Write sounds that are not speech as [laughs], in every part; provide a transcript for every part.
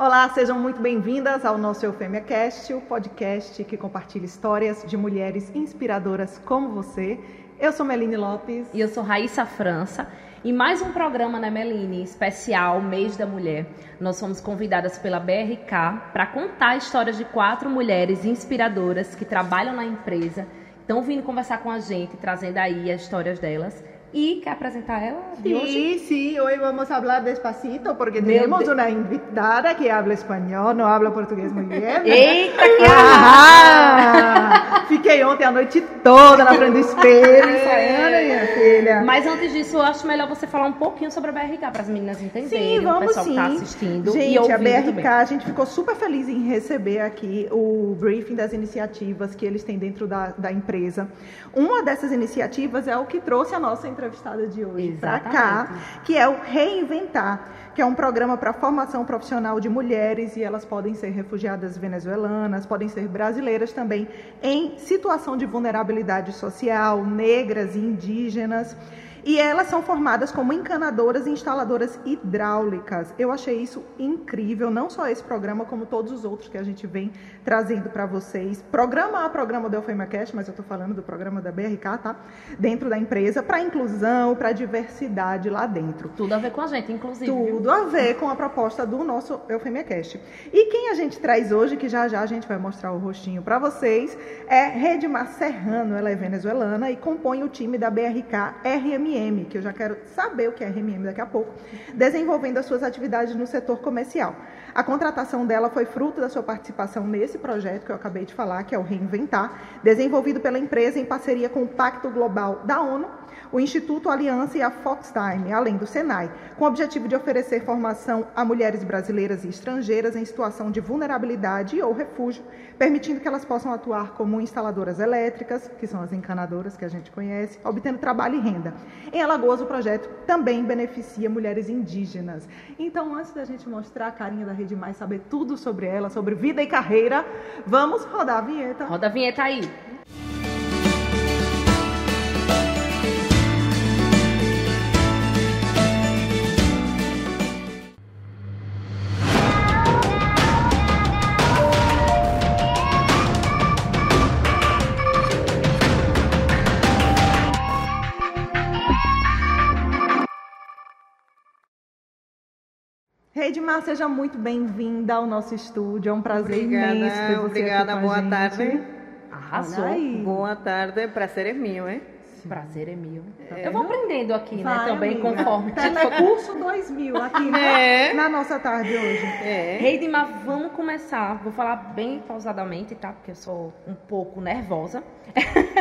Olá, sejam muito bem-vindas ao nosso Eufêmia Cast, o podcast que compartilha histórias de mulheres inspiradoras como você. Eu sou Meline Lopes. E eu sou Raíssa França. E mais um programa, né, Meline, especial Mês da Mulher. Nós fomos convidadas pela BRK para contar histórias de quatro mulheres inspiradoras que trabalham na empresa, estão vindo conversar com a gente, trazendo aí as histórias delas. ¿Y qué presentar ella de sí, hoy? Sí, hoy vamos a hablar despacito porque tenemos de... una invitada que habla español, não habla português muito bem. [laughs] Eita, que ah, Fiquei ontem a noite toda na frente do espelho, ensaiando, minha filha. Mas antes disso, eu acho melhor você falar um pouquinho sobre a BRK para as meninas entenderem, sim, vamos o pessoal sim. que está assistindo gente, e ouvindo a BRK, também. a gente ficou super feliz em receber aqui o briefing das iniciativas que eles têm dentro da, da empresa. Uma dessas iniciativas é o que trouxe a nossa entrevistada de hoje para cá, que é o Reinventar, que é um programa para formação profissional de mulheres e elas podem ser refugiadas venezuelanas, podem ser brasileiras também em situação de vulnerabilidade social, negras e indígenas. E elas são formadas como encanadoras e instaladoras hidráulicas. Eu achei isso incrível, não só esse programa, como todos os outros que a gente vem trazendo para vocês. Programa a programa do EufemiaCast, mas eu estou falando do programa da BRK, tá? Dentro da empresa, para inclusão, para diversidade lá dentro. Tudo a ver com a gente, inclusive. Tudo a ver com a proposta do nosso EufemiaCast. E quem a gente traz hoje, que já já a gente vai mostrar o rostinho para vocês, é Redmar Serrano. Ela é venezuelana e compõe o time da BRK RMM que eu já quero saber o que é RMM daqui a pouco, desenvolvendo as suas atividades no setor comercial. A contratação dela foi fruto da sua participação nesse projeto que eu acabei de falar, que é o Reinventar, desenvolvido pela empresa em parceria com o Pacto Global da ONU o Instituto Aliança e a Foxtime, além do Senai, com o objetivo de oferecer formação a mulheres brasileiras e estrangeiras em situação de vulnerabilidade ou refúgio, permitindo que elas possam atuar como instaladoras elétricas, que são as encanadoras que a gente conhece, obtendo trabalho e renda. Em Alagoas, o projeto também beneficia mulheres indígenas. Então, antes da gente mostrar a carinha da Rede Mais, saber tudo sobre ela, sobre vida e carreira, vamos rodar a vinheta. Roda a vinheta aí. Edmar, seja muito bem-vinda ao nosso estúdio. É um prazer obrigada, imenso ter você Obrigada, aqui com boa tarde. Arrasou. Boa tarde, prazer é meu, hein? Prazer é meu. É, eu vou aprendendo aqui, Vai, né? Também amiga. conforme. Telecurso 2000 aqui né? [laughs] É. na nossa tarde hoje. É. Reidimar, vamos começar. Vou falar bem pausadamente, tá? Porque eu sou um pouco nervosa.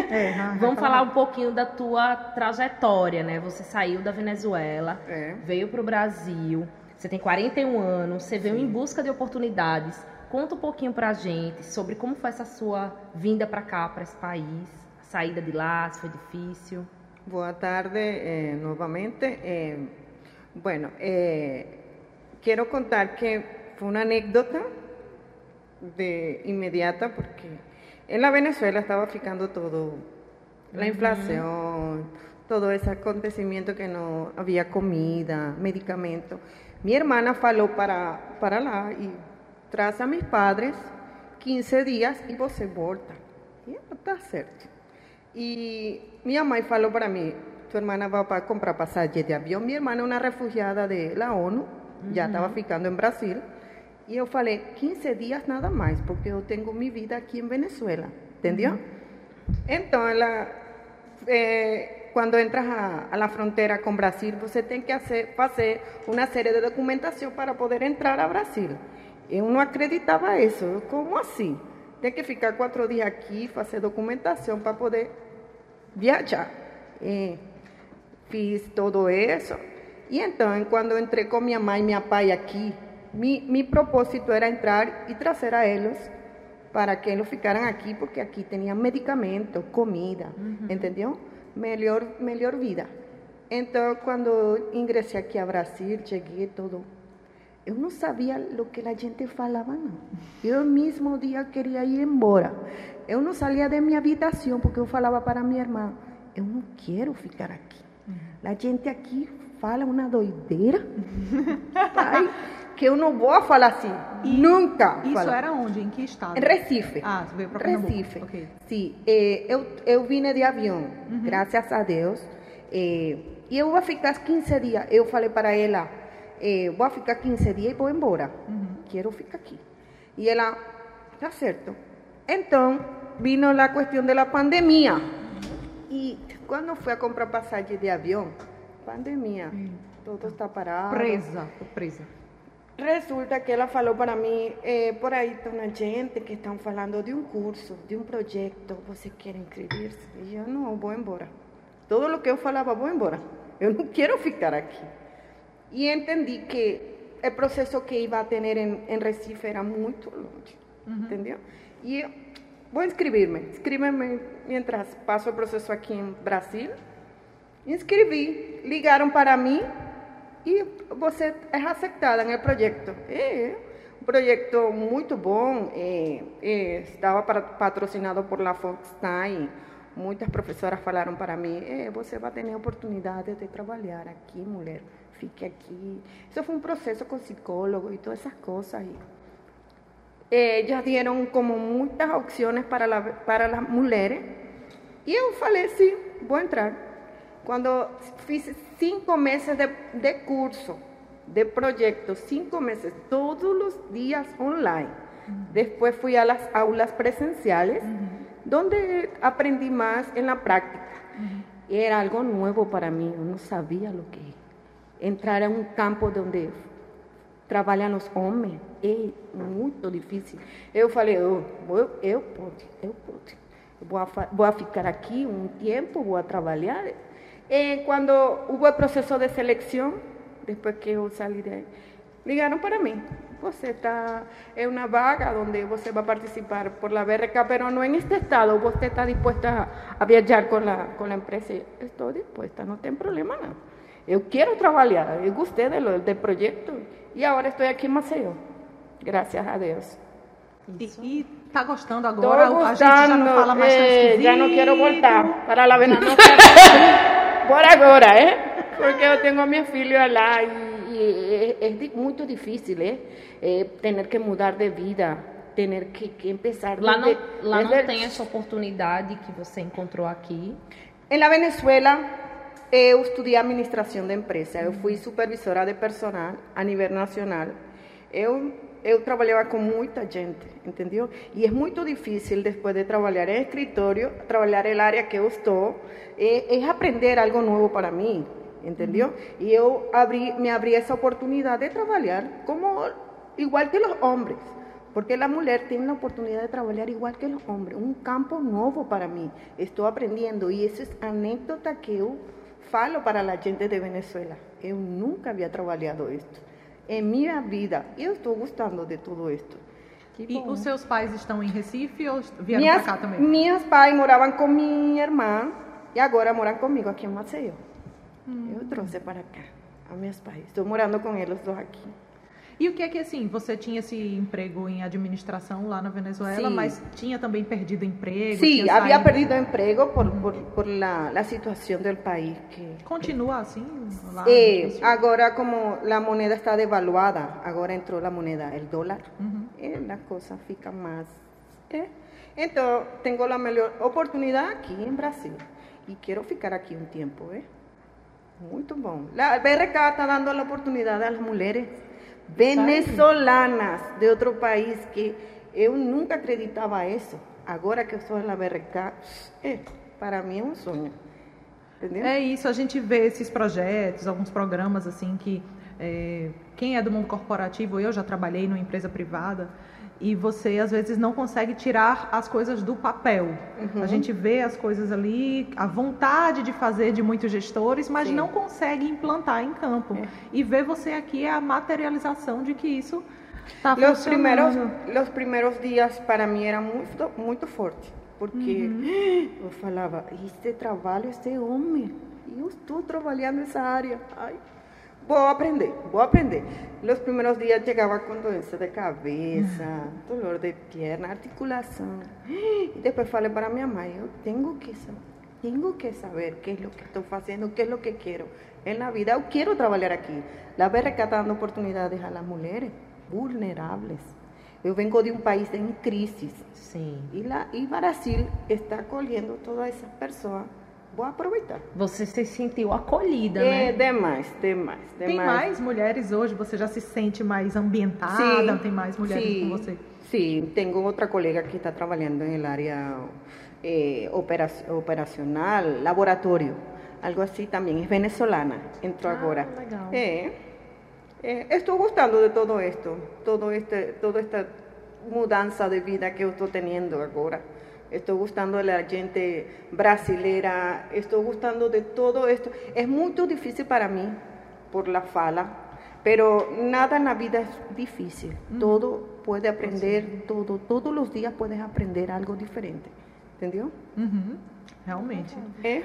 É, [laughs] Vamos falar um pouquinho da tua trajetória, né? Você saiu da Venezuela, É. veio para o Brasil, você tem 41 anos, você veio em busca de oportunidades. Conta um pouquinho pra gente sobre como foi essa sua vinda para cá, para esse país, a saída de lá, se foi difícil. Boa tarde eh, nuevamente. Eh, bueno, eh, quiero contar que fue una anécdota de inmediata porque en la Venezuela estaba ficando todo, la inflación, todo ese acontecimiento que no había comida, medicamento. Mi hermana falou para, para lá y traz a mis padres 15 días y você volta. E tá certo. E minha mãe falou para mim: tua irmã vai para comprar passagem de avião. Minha irmã é uma refugiada da ONU, já estava ficando em Brasil. E eu falei: 15 dias nada mais, porque eu tenho minha vida aqui em Venezuela, entendeu? Então, ela, eh, quando entras a, a la fronteira com Brasil, você tem que hacer, fazer uma série de documentação para poder entrar a Brasil. Eu não acreditava isso. Como assim? Tem que ficar quatro dias aqui, fazer documentação para poder viajar. E fiz todo isso. E então, quando entrei com minha mãe e meu pai aqui, mi, mi propósito era entrar e trazer a eles para que eles ficaran aqui, porque aqui tinham medicamento, comida, entendeu? Melhor, melhor vida. Então, quando ingressei aqui a Brasil, cheguei todo eu não sabia o que a gente falava, não. Eu mesmo dia queria ir embora. Eu não saía de minha habitação, porque eu falava para minha irmã, eu não quero ficar aqui. A gente aqui fala uma doideira. Pai, [laughs] que eu não vou falar assim. Nunca. Isso falar. era onde? Em que estado? Em Recife. Ah, você veio para Pernambuco. Recife. Ok. Sim, eh, eu, eu vim de avião, graças a Deus. Eh, e eu vou ficar 15 dias. Eu falei para ela, eh, vou ficar 15 dias e vou embora. Quero ficar aqui. E ela, tá certo. Então, vino a questão da pandemia. E quando fui a comprar passagem de avião, pandemia, tudo está parado. Presa, presa. Resulta que ela falou para mim, eh, por aí tem uma gente que estão falando de um curso, de um projeto, você quer inscrever-se? E eu, não, vou embora. Tudo o que eu falava, vou embora. Eu não [laughs] quero ficar aqui. E entendi que o processo que iba a ter em, em Recife era muito longe, entendeu? E eu, vou inscrever-me. Inscrever-me mientras passo o processo aqui em Brasil. Inscrevi, ligaram para mim e você é aceitada no projeto. É um projeto muito bom, é, é, estava para- patrocinado por la Foxtime. Muitas professoras falaram para mim, é, você vai ter oportunidade de trabalhar aqui, mulher, fique aqui. Isso foi um processo com psicólogo e todas essas coisas. Eh, ellas dieron como muchas opciones para, la- para las mujeres y yo falei, sí, voy a entrar. Cuando fiz cinco meses de, de curso, de proyecto, cinco meses, todos los días online. Después fui a las aulas presenciales, donde aprendí más en la práctica. Era algo nuevo para mí, yo no sabía lo que entrar a un campo donde trabalham os homens é muito difícil. Eu falei, eu, eu, eu posso, eu posso. Vou, vou a ficar aqui um tempo, vou a trabalhar. E quando houve o processo de seleção, depois que eu saí de ligaram para mim. Você está em uma vaga onde você vai participar por la BRK, pero no en este estado. Você está dispuesta a viajar com a, com a empresa? Estou dispuesta, não tem problema não. Eu quero trabalhar, eu gostei do, do projeto e agora estou aqui em Maceió. Graças a Deus. E, e tá gostando Estou agora? a gente já não fala mais tão eh, esquisito. já não quero voltar para a Venezuela. [laughs] Por agora, eh? Porque eu tenho minha filha lá e, e é, é di- muito difícil, eh? Eh, ter que mudar de vida, ter que, que empezar Lá não, desde- lá não desde- tem essa oportunidade que você encontrou aqui. Em la Venezuela, eu estudei administração de empresa. Eu fui supervisora de personal a nível nacional. Eu eu trabalhava com muita gente, entendeu? E é muito difícil depois de trabalhar em escritório, trabalhar a área que eu estou, é, é aprender algo novo para mim, entendeu? E eu abri, me abri essa oportunidade de trabalhar como igual que os homens. Porque a mulher tem a oportunidade de trabalhar igual que os homens, um campo novo para mim. Estou aprendendo e isso é anécdota que eu falo para a gente de Venezuela. Eu nunca havia trabalhado isto em minha vida eu estou gostando de tudo isto. E os seus pais estão em Recife ou vieram Minhas, para cá também? minhas pais moravam com minha irmã e agora moram comigo aqui em Maceió. Eu trouxe para cá a meus pais. Estou morando com eles dois aqui. E o que é que, assim, você tinha esse emprego em administração lá na Venezuela, Sim. mas tinha também perdido emprego? Sí, había saído- perdido empleo por, por, por la, la situación del país. Que, Continua assim lá? Eh, Brasil? ahora como la moneda está devaluada, ahora entró la moneda, el dólar, eh, las cosas fican más. eh. Entonces, tengo la mejor oportunidad aquí en Brasil y quiero ficar aquí un tiempo. Eh. Muito bom. La BRK está dando a las mujeres venezolanas de otro país que eu nunca acreditaba eso. Agora que estou na BRK, eh, para mim é um sonho. Entendeu? É isso, a gente vê esses projetos, alguns programas assim que é, quem é do mundo corporativo, eu já trabalhei numa empresa privada e você às vezes não consegue tirar as coisas do papel. Uhum. A gente vê as coisas ali, a vontade de fazer de muitos gestores, mas Sim. não consegue implantar em campo. É. E ver você aqui é a materialização de que isso está Los primeros, funcionando. los primeros días para mí era muito, muito forte, porque eu [gasps] falava, este trabalho, este homem, eu estou trabalhando nessa área, ai, vou aprender, vou aprender. Los primeros días chegava com doença de cabeça, dolor de pierna, articulação, e depois falei para minha mãe, eu tenho que sa- tengo que saber qué es lo que estoy haciendo, qué es lo que quiero en la vida. Yo quiero trabajar aquí. La BRK dando oportunidades a las mujeres vulnerables. Yo vengo de un país en crisis Sim. y, la, y Brasil está acolhendo todas essas pessoas. Vou aproveitar. Você se sentiu acolhida, É né? demais, demais, demais. Tem mais mulheres hoje? Você já se sente mais ambientada? Sim, Tem mais mulheres sim, com você? Sim, tenho outra colega que está trabalhando na área eh, opera- operacional, laboratório, algo assim também. É venezolana, entrou Ah, agora. legal. É, é, estou gostando de todo esto, todo este, toda esta mudança de vida que eu estou tendo agora. Estou gostando da gente brasileira, estou gostando de todo esto. É muito difícil para mim, por la fala, pero nada na vida é difícil. Todo puede aprender, todo, todos os dias puedes aprender algo diferente. Entendeu? Uhum, realmente. É?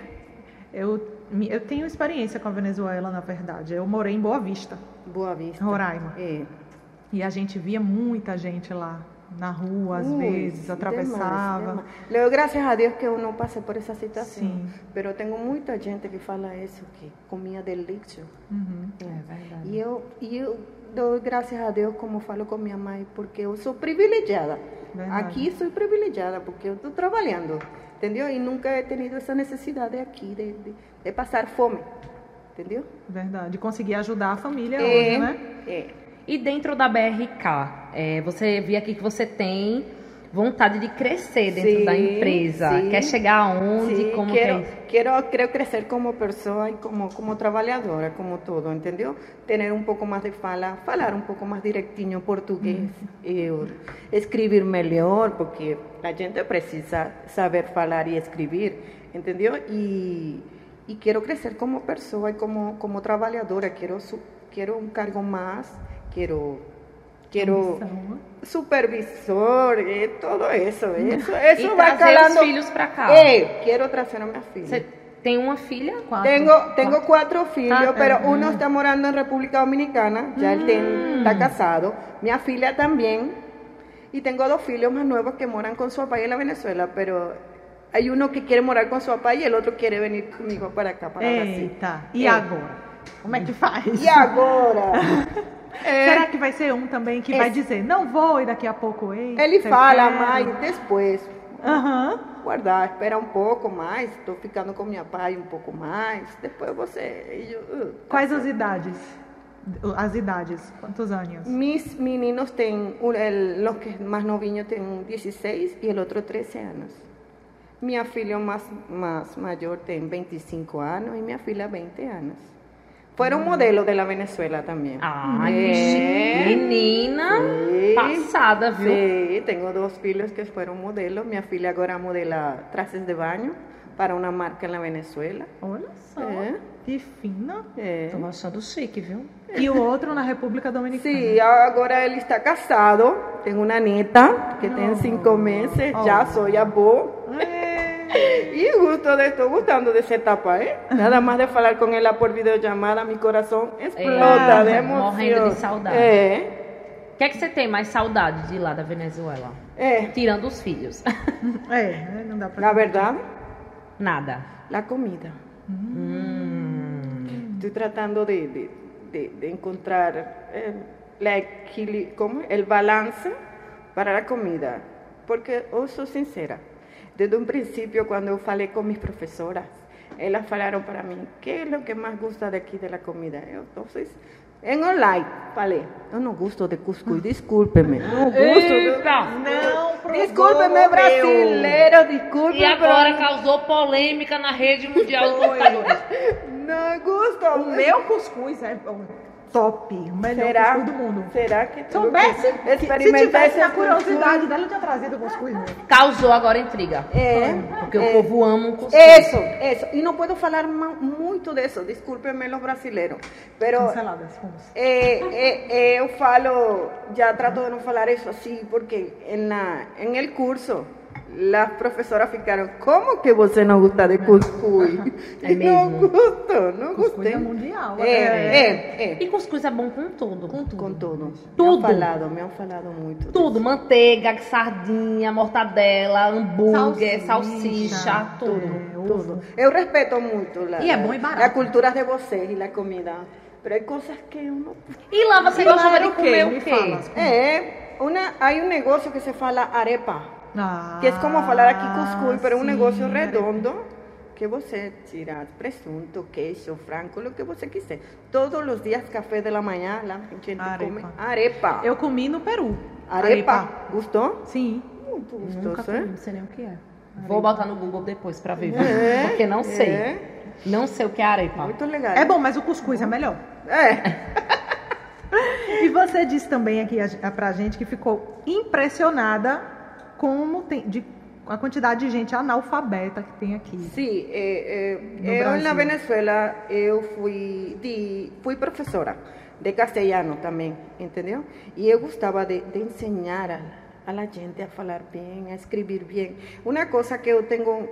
Eu, eu tenho experiência com a Venezuela, na verdade. Eu morei em Boa Vista, Boa vista. Roraima. É. E a gente via muita gente lá na rua, às Ui, vezes, atravessava. Le doy gracias a Dios que eu não passei por essa situação. Sim. Pero tenho muita gente que fala isso, que comia delício. Uhum. É verdade. E eu, e eu dou graças a Deus, como falo com minha mãe, porque eu sou privilegiada. Verdade. Aqui sou privilegiada, porque eu estou trabalhando, entendeu? E nunca he tenido essa necessidade aqui de, de, de passar fome, entendeu? Verdade. Conseguir ajudar a família É, hoje, né? é. E dentro da BRK, é, você vê aqui que você tem vontade de crescer dentro Sim, da empresa. sim. Quer chegar aonde? Sí, como quiero, que é? quiero, quiero crecer como persona y como, como trabajadora, como todo, ¿entendió? Tener un poco más de fala, falar un poco más directinho portugués, eh, escribir mejor, porque la gente precisa saber falar y escribir, ¿entendió? Y, y quiero crecer como persona y como, como trabajadora, quiero, su- quiero un cargo más, quiero... Quiero Ambição, né? supervisor, eh, todo eso, [laughs] eso, E eso va trazer calando. os filhos pra cá. Eh, quiero traer a minha filha. Você tem uma filha? Quatro. Tengo, tengo cuatro filhos, Ah, pero é. uno está morando en República Dominicana, ya él ten- está casado. Mi filha también. Y tengo dos filhos más nuevos que moran con su papá en la Venezuela, pero hay uno que quiere morar con su papá y el otro quiere venir conmigo para acá, para Brasil. Eita. E É. agora? Como é que faz? E agora? É, Será que vai ser um também que vai Esse- dizer, não vou e daqui a pouco ei? ele fala, mas depois, Aham. guardar, espera um pouco mais, estou ficando com minha pai um pouco mais, depois você... eu- Quais as idades? As idades, quantos anos? Mis meninos el- los que más noviños tienen 16 y el otro 13 años. Mi filho más, más mayor tiene 25 años y mi filha 20 años. Fueron modelos de la Venezuela también. Que chique. menina Sí. passada, viu? Sí, tengo dos filhos que fueron modelos. Mi filha ahora modela trajes de baño para una marca en la Venezuela. Olha só, É. que fina. É. Tô achando chique, viu? E o outro na República Dominicana. Sí, ahora él está casado, tengo una nieta que Oh. cinco meses, Oh. ya soy abuelo. É. [laughs] Y gusto de esto, gustando de esa etapa, ¿eh? Nada más de hablar con ella por videollamada, mi corazón explota É, de emoción. morrendo de saudade. É, O que é que você tem mais saudade de lá da Venezuela? é. Tirando os filhos. [laughs] É, né, não dá pra... La verdad, Nada. la comida. Hum. Estoy tratando de, de- de- de encontrar eh, la ¿cómo? el balance para la comida. Porque, yo soy sincera, desde un principio cuando yo falé con mis profesoras, ellas falaron para mí, ¿qué es lo que más gusta de aquí de la comida? Yo, Entonces, en online, falei, yo no gusto de cuscuz, discúlpeme. No gusto de... Eita! Não, Discúlpeme, brasileiro, discúlpeme. E agora causou polêmica na rede mundial dos computadores. Não gusto. O meu cuscuz é top, o melhor Será? cuscuz do mundo. Será que Soubesse, se tivesse esse a curiosidade cuscuz? dela, eu tinha trazido o cuscuz mesmo. Causou agora intriga. É, Porque o é. povo ama um cuscuz. Eso, eso. Y no puedo hablar ma- mucho de eso, discúlpenme los brasileños. Pero Canceladas, eh, eh, eh, eu falo, ya trato de no falar eso así, porque en, la, en el curso las profesoras ficaram, como que você não gosta de cuscuz? [laughs] É não mesmo. gosto, não Cuscuz gostei. é mundial. É, é, é. E cuscuz é bom com tudo. Com tudo. Com tudo. Me Tudo. han falado, me falado muito. Tudo, manteiga, sardinha, mortadela, hambúrguer, Salsicha, salsicha, tudo. É, ovo. Tudo. Eu respeito muito la, E é bom e barato. a cultura de vocês e a comida. Pero hay cosas que eu não. E lá você E gostava de era o quê? comer Me o quê? É, uma, hay um negócio que se fala arepa, Ah, que é como falar aqui cuscuz, pero é um negócio arepa. redondo que você tira presunto, queijo, frango, o que você quiser. Todos os dias, café da manhã, lá a gente Arepa. come arepa. Eu comi no Peru. Arepa. Gostou? Sim. Muito Nunca gostoso, comi, é? não sei nem o que é. Vou botar no Google depois pra ver? É, porque não sei. é. Não sei o que é arepa. Muito legal. É bom, mas o cuscuz é melhor. É. [laughs] E você disse também aqui a- pra gente que ficou impressionada como tem, de, a quantidade de gente analfabeta que tem aqui. Sim, No eh, eu na Venezuela eu fui de, fui professora de castelhano também, entendeu? E eu gostava de, de ensinar a, a gente a falar bem, a escrever bem. Uma coisa que eu tenho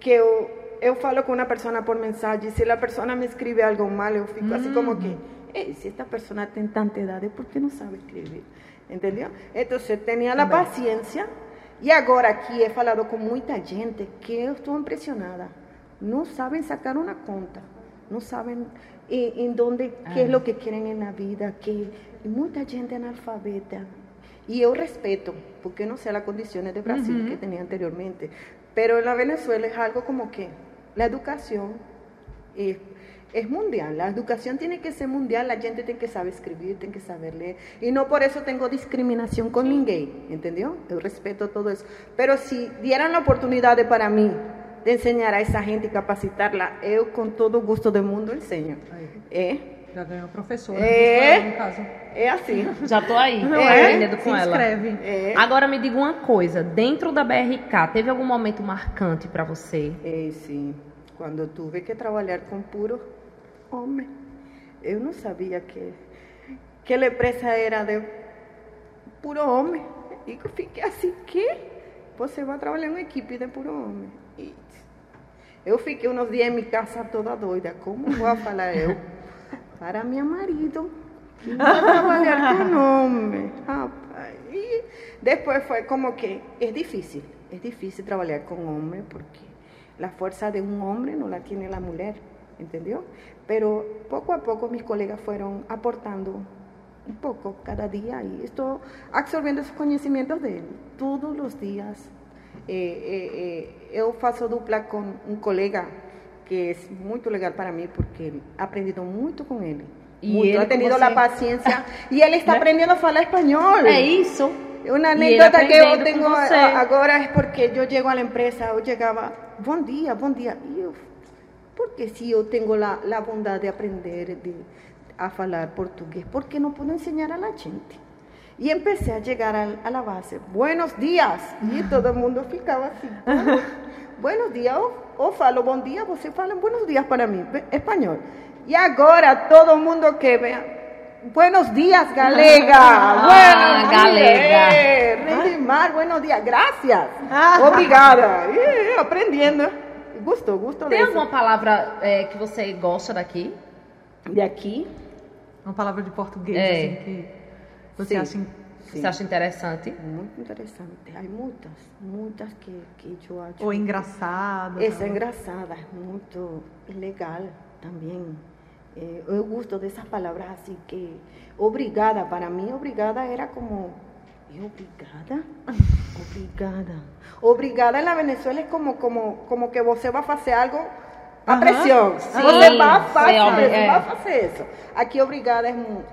que eu eu falo com uma pessoa por mensagem, se a pessoa me escreve algo mal, eu fico assim como que, "Ei, se esta pessoa tem tanta idade, por que não sabe escrever? Entendeu? Então, eu tinha a paciência e agora aqui he falado com muita gente que eu estou impressionada. Não sabem sacar uma conta, não sabem em, em donde, que é o que querem na vida, que muita gente é analfabeta. E eu respeito, porque não sei as condições de Brasil que tinha anteriormente. Pero en la Venezuela es algo como que la educación es, es mundial. La educación tiene que ser mundial, la gente tiene que saber escribir, tiene que saber leer. Y no por eso tengo discriminación con ninguém, ¿entendió? Yo respeto todo eso. Pero si dieran la oportunidad de para mí de enseñar a esa gente y capacitarla, yo con todo gusto del mundo enseño. ¿Eh? Já ganhou professora, É. no caso. É assim. Já tô aí, Não é? aprendendo Se com ela. inscreve. É. Agora me diga uma coisa, dentro da BRK, teve algum momento marcante pra você? É, sim. Quando eu tive que trabalhar com puro homem, eu não sabia que que a empresa era de puro homem. E eu fiquei assim, que? Você vai trabalhar em uma equipe de puro homem. E eu fiquei uns dias em minha casa toda doida. Como vou falar eu [laughs] para meu marido que vai trabalhar com homem? Rapaz. E depois foi como que é difícil. É difícil trabalhar com homem porque a força de um homem não la tiene a mulher, entendeu? Pero pouco a pouco mis colegas foram aportando um pouco cada dia e estou absorvendo os conhecimentos dele todos os dias. Eh, eh, eh, eu faço dupla com um colega que é muito legal para mim porque he aprendido muito com ele. E muito, ele he com tenido você. a paciência e ele está Né? aprendendo a falar espanhol. É isso? Uma E ele anécdota que eu aprendendo tenho com você. a- agora é porque eu chego à empresa, eu chegava, bom dia, bom dia. E eu, porque se eu tenho a, a bondade de aprender de, a falar português, por que não posso ensinar a la gente? E empecé a chegar a, a la base, buenos dias. E todo mundo ficava assim, "Ah, buenos dias. Eu, eu falo bom dia, você fala buenos dias para mim, ve- espanhol. E agora todo mundo que vea, Buenos días, galega. buenos galega. días. Eh, buenos días. Gracias. Ah. Obrigada. Eh, aprendendo. Gostou, gostou Tem alguma palavra é, que você gosta daqui? De aqui? Uma palavra de português, É. assim, que você Sim. acha... Sim. Você acha interessante? Muito interessante. Há muitas, muitas que, que eu acho. Ou engraçada. Essa é tal. engraçada, muito legal também. Eh, eu gosto dessas palavras assim que obrigada, para mim obrigada era como "¿Y obrigada, [laughs] obrigada. Obrigada na Venezuela é como como como que você vai fazer algo a Aham. pressão. Sim, você vai fazer, sim, homem, isso, é. vai fazer isso. Aqui obrigada é mu-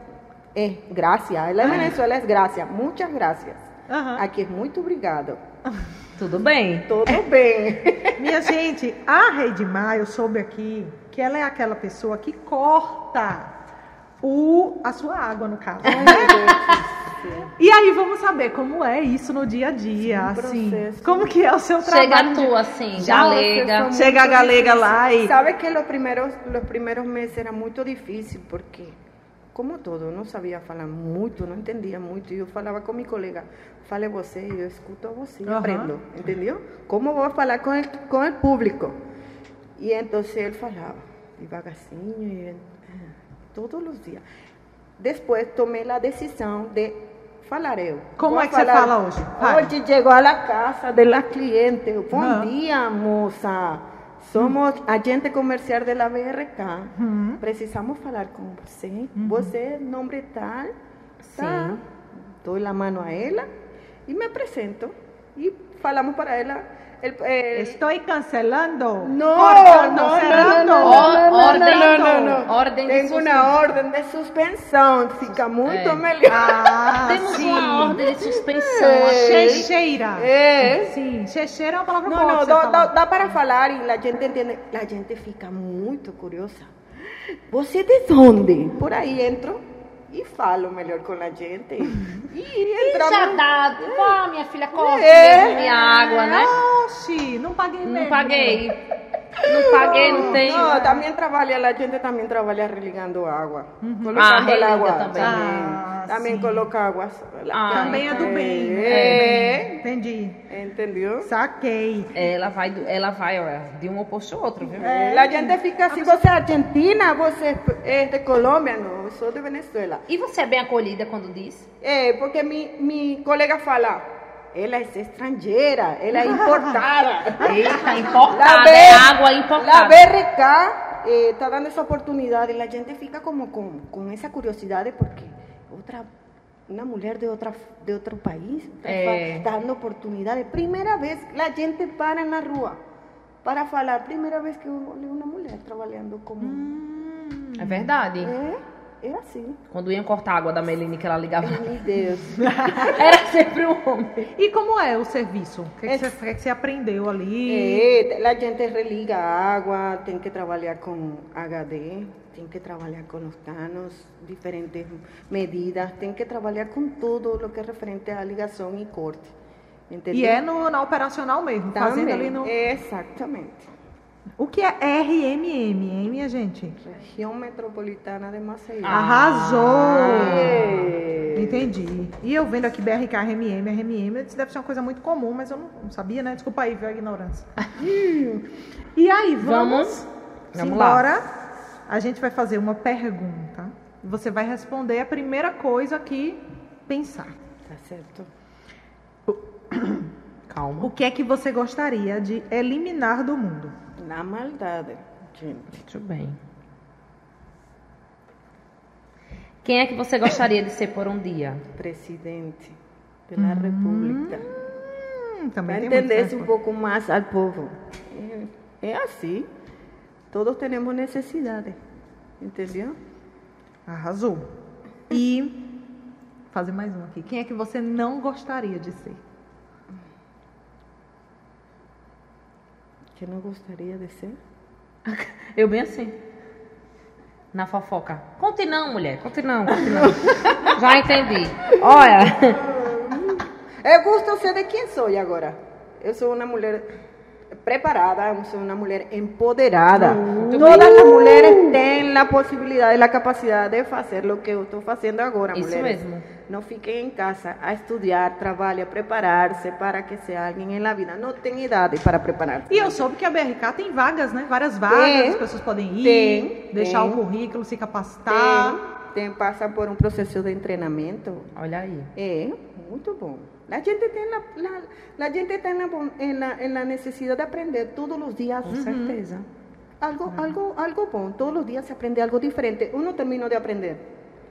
é graça. Na Venezuela é graça. Muitas graças. Aham. Aqui é muito obrigado. [laughs] Tudo bem. Tudo bem. [laughs] Minha gente, a Reidmar, eu soube aqui que ela é aquela pessoa que corta o, a sua água, no caso. [laughs] E aí vamos saber como é isso no dia a dia, Sim, assim. processo. Como que é o seu Chega trabalho? tu assim, Nossa, galega. Chega a galega difícil. lá e- Sabe que los primeros, los primeros meses era muito difícil porque como todo, não sabia falar muito, não entendia muito. E eu falava com meu colega, fale você, eu escuto você Aham. aprendo, entendeu? Como vou falar com o, com o público? E então ele falava, devagarzinho, e, eh, todos os dias. Depois tomei a decisão de falar eu. Como Vou é que você falar- fala hoje? Fale. Hoje chegou à casa de la cliente. Bom dia, moça. Somos agente comercial de la BRK. Uhum. Precisamos falar com você. Você é nome tal. Tá? Sim. Dou a mão a ela e me apresento. E falamos para ela. El, eh, Estou cancelando. no, cortando, no, no, cerrando. no, no, Or- no, orden- no, no, no. orden de Tengo una orden de suspensão. Fica muito É. melhor. Ah, Temos sim. uma ordem de suspensão. É. Checheira. É. Sim, checheira é uma palavra Não, boa não, que você dá, fala. dá, dá para falar e a gente entende. A gente fica muito curiosa. Você de onde? Por aí entro e falo melhor com a gente. E [laughs] Já entramos. dá. Vá, minha filha, corta É. minha água, né? Oxi, não paguei Não mesmo. paguei. Não paguei, não tenho. Não, também trabalha, a gente também trabalha religando água. Ah, Colocando religa água também. Ah, também sim. coloca água. Ah, Também é do bem, né? É. Entendi. Entendeu? Saquei. Ela vai, do- ela vai ó, de um oposto ao outro, viu? É, a gente fica assim, você é argentina, você é de Colômbia, não, eu sou de Venezuela. E você é bem acolhida quando diz? É, porque mi, mi colega fala, ela é estrangeira, ela é importada. [laughs] Eita, importada, La é B- água La importada. BRK eh, está dando essa oportunidade e a gente fica como com, com essa curiosidade porque outra uma mulher de outra de outro país está É. dando oportunidade. Primeira vez que a gente para na rua para falar, primeira vez que eu olhei uma mulher trabalhando como É verdade. é, é assim. Quando iam cortar a água da Meline, que ela ligava. Meu Deus. [laughs] Era sempre um homem. E como é o serviço? O que, que, É- você, o que você aprendeu ali? É, a gente religa a água, tem que trabalhar com HD, tem que trabalhar com os canos, diferentes medidas, tem que trabalhar com tudo o que é referente à ligação e corte. Entendeu? E é no, na operacional mesmo, fazendo Também, ali no... Exatamente. O que é RMM, hein, minha gente? Região Metropolitana de Maceió. Arrasou! Entendi. E eu vendo aqui BRK, RMM, RMM, eu disse, deve ser uma coisa muito comum, mas eu não, não sabia, né? Desculpa aí, viu, a ignorância. e aí, vamos, Vamos? Lá. embora. A gente vai fazer uma pergunta. Você vai responder a primeira coisa que pensar. Tá certo. Calma. O que é que você gostaria de eliminar do mundo? Na maldade, gente. Muito bem. Quem é que você gostaria de ser por um dia? Presidente da República. Hum, também Para entender um pouco mais ao povo. É, é assim. Todos temos necessidade. Entendeu? Arrasou. E fazer mais um aqui. Quem é que você não gostaria de ser? Que não gostaria de ser. [laughs] Eu bem assim. Na fofoca. Conte não, mulher. Conte não, conte não. [laughs] Já entendi. Olha. Eu [laughs] gosto ser de quem sou agora. Eu sou uma mulher preparada, eu sou uma mulher empoderada. Todas as mulheres têm a possibilidade, a capacidade de fazer o que eu estou fazendo agora, Isso mulheres. mesmo. Não fiquem em casa a estudar, trabalhar, preparar-se para que seja alguém na vida. Não tem idade para preparar-se. E eu soube que a BRK tem vagas, né? Várias vagas, Tem. as pessoas podem ir, Tem, deixar tem. o currículo, se capacitar. tem, tem, passa por um processo de treinamento. Olha aí. É, muito bom. A gente tem la, la, a gente tem na, em la necessidade de aprender todos os dias. Com certeza. Algo, algo, algo bom. Todos os dias se aprende algo diferente. Eu não termino de aprender.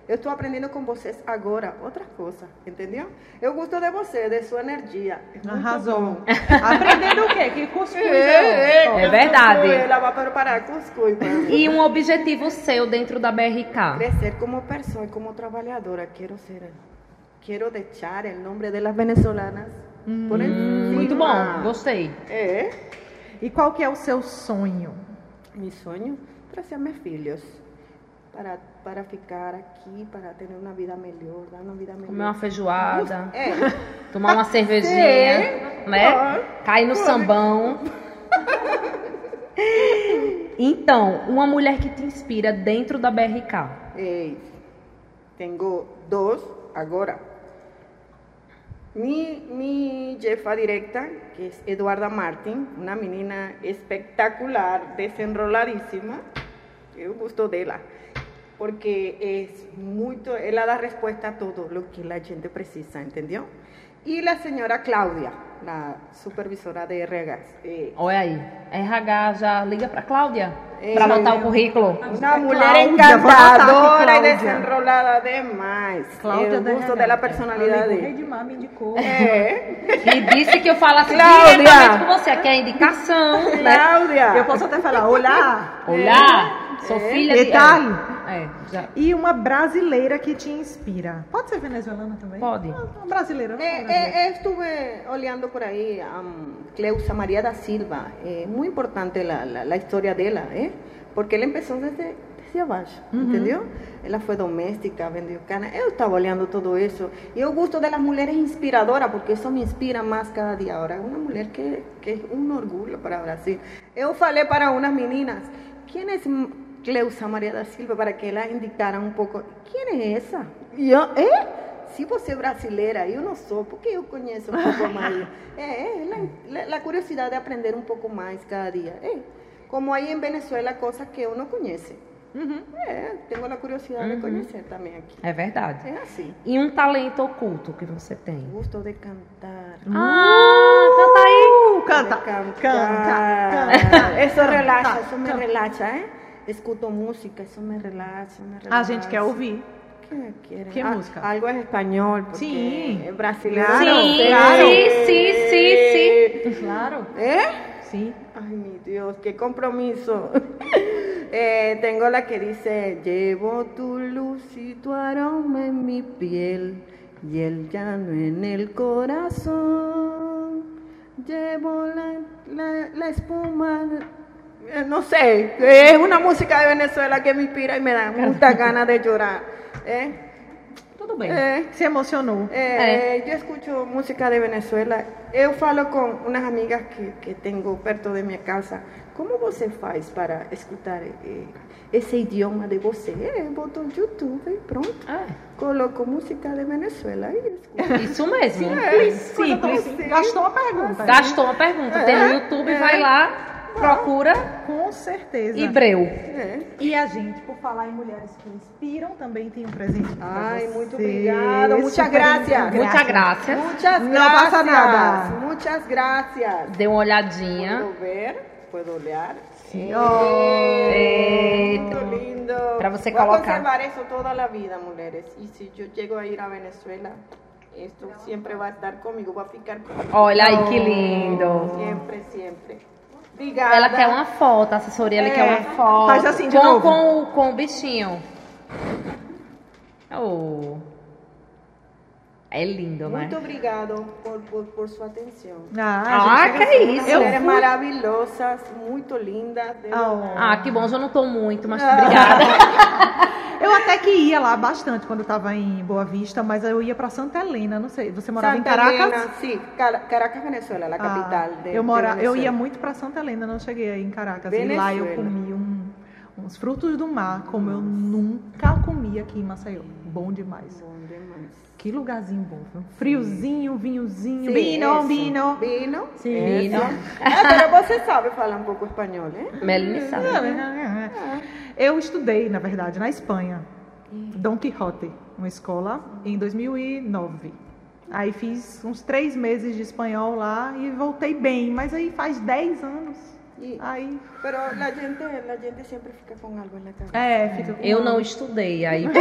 Eu estou aprendendo com vocês agora outra coisa, entendeu? Eu gosto de você, de sua energia. É Arrasou. Aprendendo o quê? Que [laughs] cuscuz É, é, É verdade. Ela vai preparar cuscuz. E um objetivo seu dentro da BRK? Crescer como pessoa e como trabalhadora. Quero ser. Quero deixar o nome de las venezolanas por Hum, muito bom, gostei. É. E qual que é o seu sonho? Meu sonho trazer meus filhos para para ficar aqui, para ter uma vida melhor, dar uma vida melhor. Comer uma feijoada, É. [laughs] tomar uma cervejinha, [laughs] né? Pode. Cair no sambão. [laughs] Então, uma mulher que te inspira dentro da BRK. É. tengo dos ahora. Mi, mi jefa directa, que es Eduarda Martín, una menina espectacular, desenroladísima, eu gosto dela, porque es muito, ela dá respuesta a todo lo que la gente precisa, ¿entendió? Y la señora Claudia, la supervisora de RH. eh, Olha aí, RH já liga pra Cláudia pra já botar o currículo. Una mujer Cláudia, vou anotar encantadora Cláudia. desenrolada demais. Cláudia Eu da gosto da personalidade. Rei de me indicou. É. E disse que eu falasse Cláudia! diretamente com você, que é indicação, né? Cláudia. Eu posso até falar, olá. Olá, sou É. filha de... tal? É, já. E uma brasileira que te inspira. Pode ser venezuelana também? Pode. Ah, Uma brasileira. falar brasileira. eh, estuve oleando por ahí a Cleusa María da Silva. Eh, muy importante la, la, la historia de ella, ¿eh? porque él empezó desde, desde abajo, ¿entendió? Ella fue doméstica, vendió cana. Yo estaba oleando todo eso. Y yo gusto de las mujeres inspiradoras, porque eso me inspira más cada día. Ahora, una mujer que, que es un orgullo para Brasil. Yo falei para unas meninas, ¿quién es M- Cleusa María da Silva? Para que la indicaran un poco. ¿Quién es esa? Y yo, ¿eh? Se você é brasileira, eu não sou, porque eu conheço um pouco mais. É, [laughs] é la, la curiosidade de aprender um pouco mais cada dia. É, como aí em Venezuela, coisas que eu não conheço. Uhum. É, tenho a curiosidade de conhecer também aqui. É verdade. É assim. E um talento oculto que você tem? Gosto de cantar. Ah, canta aí. Uh, canta, De cantar. canta, canta. [laughs] Isso relaxa, Canta, isso me canta. relaxa, é? Escuto música, isso me relaxa, me relaxa. A gente quer ouvir. ¿Qué quieren? ¿Qué Ah, música? Algo en español, porque Sí. es brasileño. Sim, claro. sim, sim, sim, sim. Claro. ¿Eh? Sí. Ay, mi Dios, qué compromiso. [laughs] Eh, tengo la que dice, llevo tu luz y tu aroma en mi piel y el llano en el corazón. Llevo la, la- la espuma, no sé, es una música de Venezuela que me inspira y me da muchas ganas de llorar. ¿eh? Tudo bem. Eh, Se emocionou. eh, Yo escucho música de Venezuela. Eu falo con unas amigas que, que tengo perto de mi casa. Como você faz para escutar eh, esse idioma de você? Eh, boto no YouTube e pronto. É, Coloco música de Venezuela e escuto. isso mesmo. Simples. Sim. Gastou uma pergunta. Gastou uma pergunta. Tem no YouTube, vai lá, procura Com certeza. Hebreu. É. E a gente, por falar em mulheres que inspiram, também tem um presente pra Ai, você. muito obrigada. Super gracias. Muita graça. Muchas Não gracias. passa nada. Muchas gracias. Dê uma olhadinha. Puedo ver, puedo olhar. Eita. Muito lindo. Pra você Voy a colocar. conservar eso toda a vida, mulheres. E se eu llego a ir a Venezuela, esto sempre vai estar comigo, vai ficar comigo. Olha aí que lindo. Sempre, sempre. Obrigada. Ela quer uma foto, a assessoria ela É. quer uma foto. Faz assim de com, novo. Com, o- com o bichinho. Oh. É lindo, né? Muito obrigado por, por, por sua atenção. Ah, Ah, gente, que chega- isso. Eu Mulheres fui... maravilhosas, muito lindas. de Ah. Ah, que bom, eu não tô muito, mas obrigada. [laughs] Eu que ia lá bastante quando eu tava em Boa Vista, mas eu ia pra Santa Helena, não sei. Você morava Santa em Caracas? Helena, Cara- Caracas, Venezuela, la Ah, capital de, eu, de mora, eu Venezuela. ia muito pra Santa Helena, não cheguei aí em Caracas. E lá eu Venezuela. comi um- uns frutos do mar, como eu nunca comi aqui em Maceió. Bom demais. Bom demais. Que lugarzinho bom. viu? Friozinho, vinhozinho. Vino, vino. Vino. Eso. Vino. Ah, pero você sabe falar um pouco espanhol, né? Melanie sabe. Eu estudei, na verdade, na Espanha. Dom Quixote, uma escola, em 2009. Aí fiz uns três meses de espanhol lá e voltei bem, mas aí faz 10 anos. E, Aí, pero la gente, la gente sempre fica com algo na cabeça. é, fica com Eu não estudei, aí [laughs]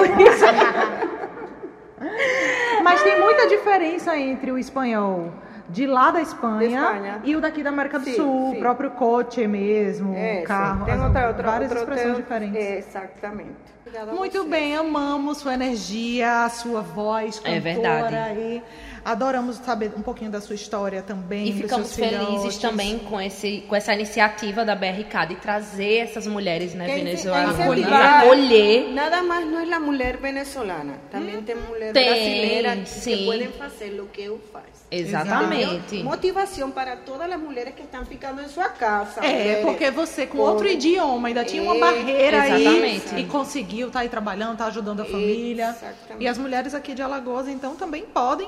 Mas tem muita diferença entre o espanhol de lá da Espanha, Da Espanha. e o daqui da América do Sim, Sul, o próprio coche mesmo, Eso, o carro, tem as- outra, outra, várias outro expressões hotel. diferentes. Exatamente. Obrigada Muito bem, amamos sua energia, a sua voz É cantora verdade. aí. Adoramos saber um pouquinho da sua história também. E dos ficamos seus felizes filhotes. também com, esse, com essa iniciativa da BRK de trazer essas mulheres né, Que venezuelanas acolher. Nada más no es la mujer venezolana, también tem mulher Tem, brasileira que sim. podem fazer o que eu faço. Exatamente. Motivação para todas as mulheres que estão ficando em sua casa. É, mulheres. porque você com outro idioma ainda tinha uma É, barreira aí exatamente. e conseguiu estar aí trabalhando, tá ajudando a família. Exatamente. E as mulheres aqui de Alagoas então também podem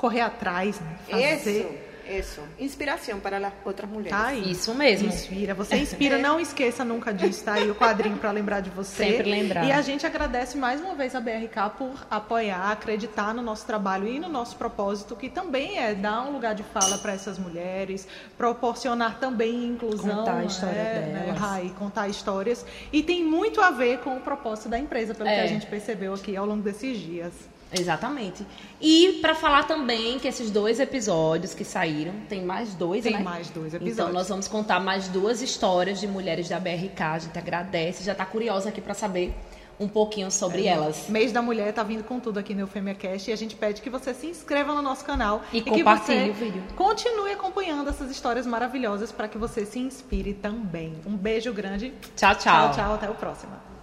correr atrás, né? fazer. Isso, isso. Inspiração para as outras mulheres. Tá aí. Isso mesmo. Inspira. Você inspira, [laughs] não esqueça nunca disso, tá aí o quadrinho para lembrar de você. Sempre lembrar. E a gente agradece mais uma vez a BRK por apoiar, acreditar no nosso trabalho e no nosso propósito, que também é dar um lugar de fala para essas mulheres, proporcionar também inclusão. Contar a história né, né, delas. Rai, contar histórias. E tem muito a ver com o propósito da empresa, pelo que É. a gente percebeu aqui ao longo desses dias. Exatamente. E para falar também que esses dois episódios que saíram, tem mais dois, Tem né? mais dois Então episódios. nós vamos contar mais duas histórias de mulheres da BRK. A gente agradece, já tá curiosa aqui para saber um pouquinho sobre elas. Mês da Mulher tá vindo com tudo aqui no EufemiaCast e a gente pede que você se inscreva no nosso canal E que compartilhe você o vídeo. Continue acompanhando essas histórias maravilhosas para que você se inspire também. Um beijo grande. Tchau, tchau. Tchau, tchau. Até o próximo.